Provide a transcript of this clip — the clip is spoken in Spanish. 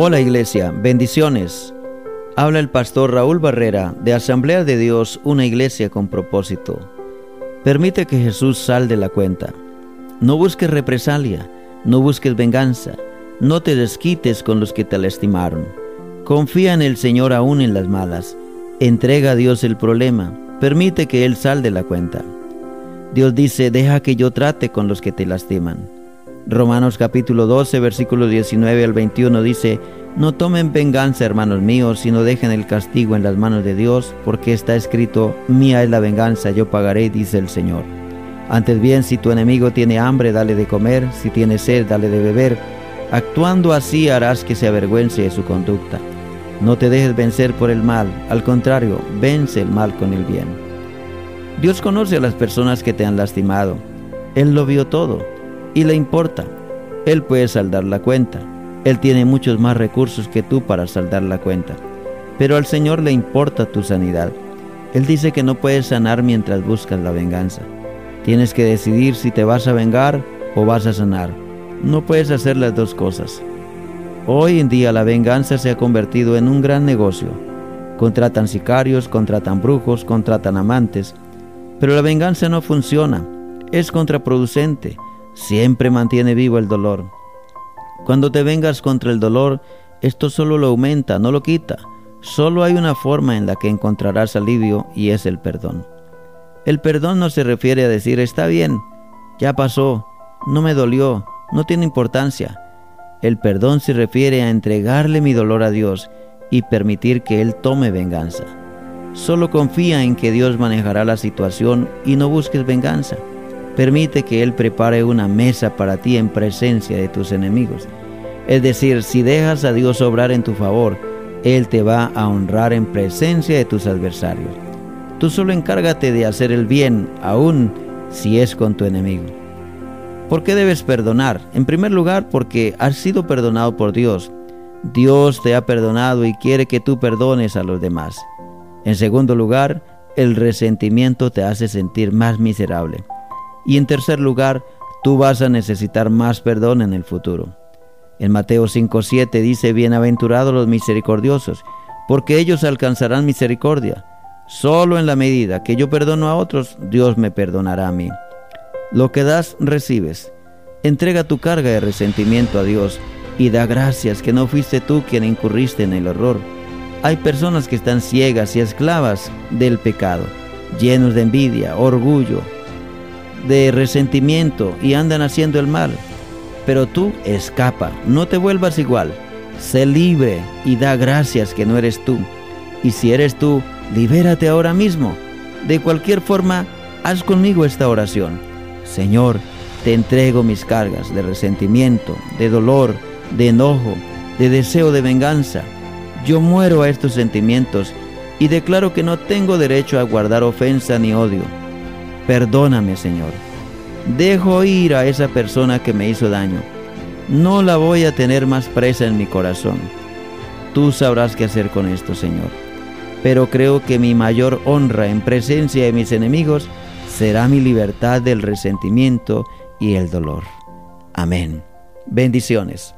Hola iglesia, bendiciones. Habla el pastor Raúl Barrera de Asamblea de Dios, una iglesia con propósito. Permite que Jesús sal de la cuenta. No busques represalia, no busques venganza, no te desquites con los que te lastimaron. Confía en el Señor aún en las malas. Entrega a Dios el problema. Permite que Él sal de la cuenta. Dios dice, deja que yo trate con los que te lastiman. Romanos capítulo 12, versículo 19 al 21 dice, No tomen venganza, hermanos míos, sino dejen el castigo en las manos de Dios, porque está escrito, Mía es la venganza, yo pagaré, dice el Señor. Antes bien, si tu enemigo tiene hambre, dale de comer, si tiene sed, dale de beber. Actuando así harás que se avergüence de su conducta. No te dejes vencer por el mal, al contrario, vence el mal con el bien. Dios conoce a las personas que te han lastimado. Él lo vio todo y le importa. Él puede saldar la cuenta. Él tiene muchos más recursos que tú para saldar la cuenta. Pero al Señor le importa tu sanidad. Él dice que no puedes sanar mientras buscas la venganza. Tienes que decidir si te vas a vengar o vas a sanar. No puedes hacer las dos cosas. Hoy en día la venganza se ha convertido en un gran negocio. Contratan sicarios, contratan brujos, contratan amantes. Pero la venganza no funciona. Es contraproducente. Siempre mantiene vivo el dolor. Cuando te vengas contra el dolor, esto solo lo aumenta, no lo quita. Solo hay una forma en la que encontrarás alivio y es el perdón. El perdón no se refiere a decir está bien, ya pasó, no me dolió, no tiene importancia. El perdón se refiere a entregarle mi dolor a Dios y permitir que Él tome venganza. Solo confía en que Dios manejará la situación y no busques venganza. Permite que Él prepare una mesa para ti en presencia de tus enemigos. Es decir, si dejas a Dios obrar en tu favor, Él te va a honrar en presencia de tus adversarios. Tú solo encárgate de hacer el bien, aun si es con tu enemigo. ¿Por qué debes perdonar? En primer lugar, porque has sido perdonado por Dios. Dios te ha perdonado y quiere que tú perdones a los demás. En segundo lugar, el resentimiento te hace sentir más miserable. Y en tercer lugar, tú vas a necesitar más perdón en el futuro. En Mateo 5:7 dice, Bienaventurados los misericordiosos, porque ellos alcanzarán misericordia. Solo en la medida que yo perdono a otros, Dios me perdonará a mí. Lo que das, recibes. Entrega tu carga de resentimiento a Dios y da gracias que no fuiste tú quien incurriste en el error. Hay personas que están ciegas y esclavas del pecado, llenos de envidia, orgullo, de resentimiento y andan haciendo el mal. Pero tú escapa, no te vuelvas igual. Sé libre y da gracias que no eres tú. Y si eres tú, libérate ahora mismo. De cualquier forma, haz conmigo esta oración. Señor, te entrego mis cargas de resentimiento, de dolor, de enojo, de deseo de venganza. Yo muero a estos sentimientos y declaro que no tengo derecho a guardar ofensa ni odio. Perdóname, Señor. Dejo ir a esa persona que me hizo daño. No la voy a tener más presa en mi corazón. Tú sabrás qué hacer con esto, Señor pero creo que mi mayor honra en presencia de mis enemigos será mi libertad del resentimiento y el dolor. Amén. Bendiciones.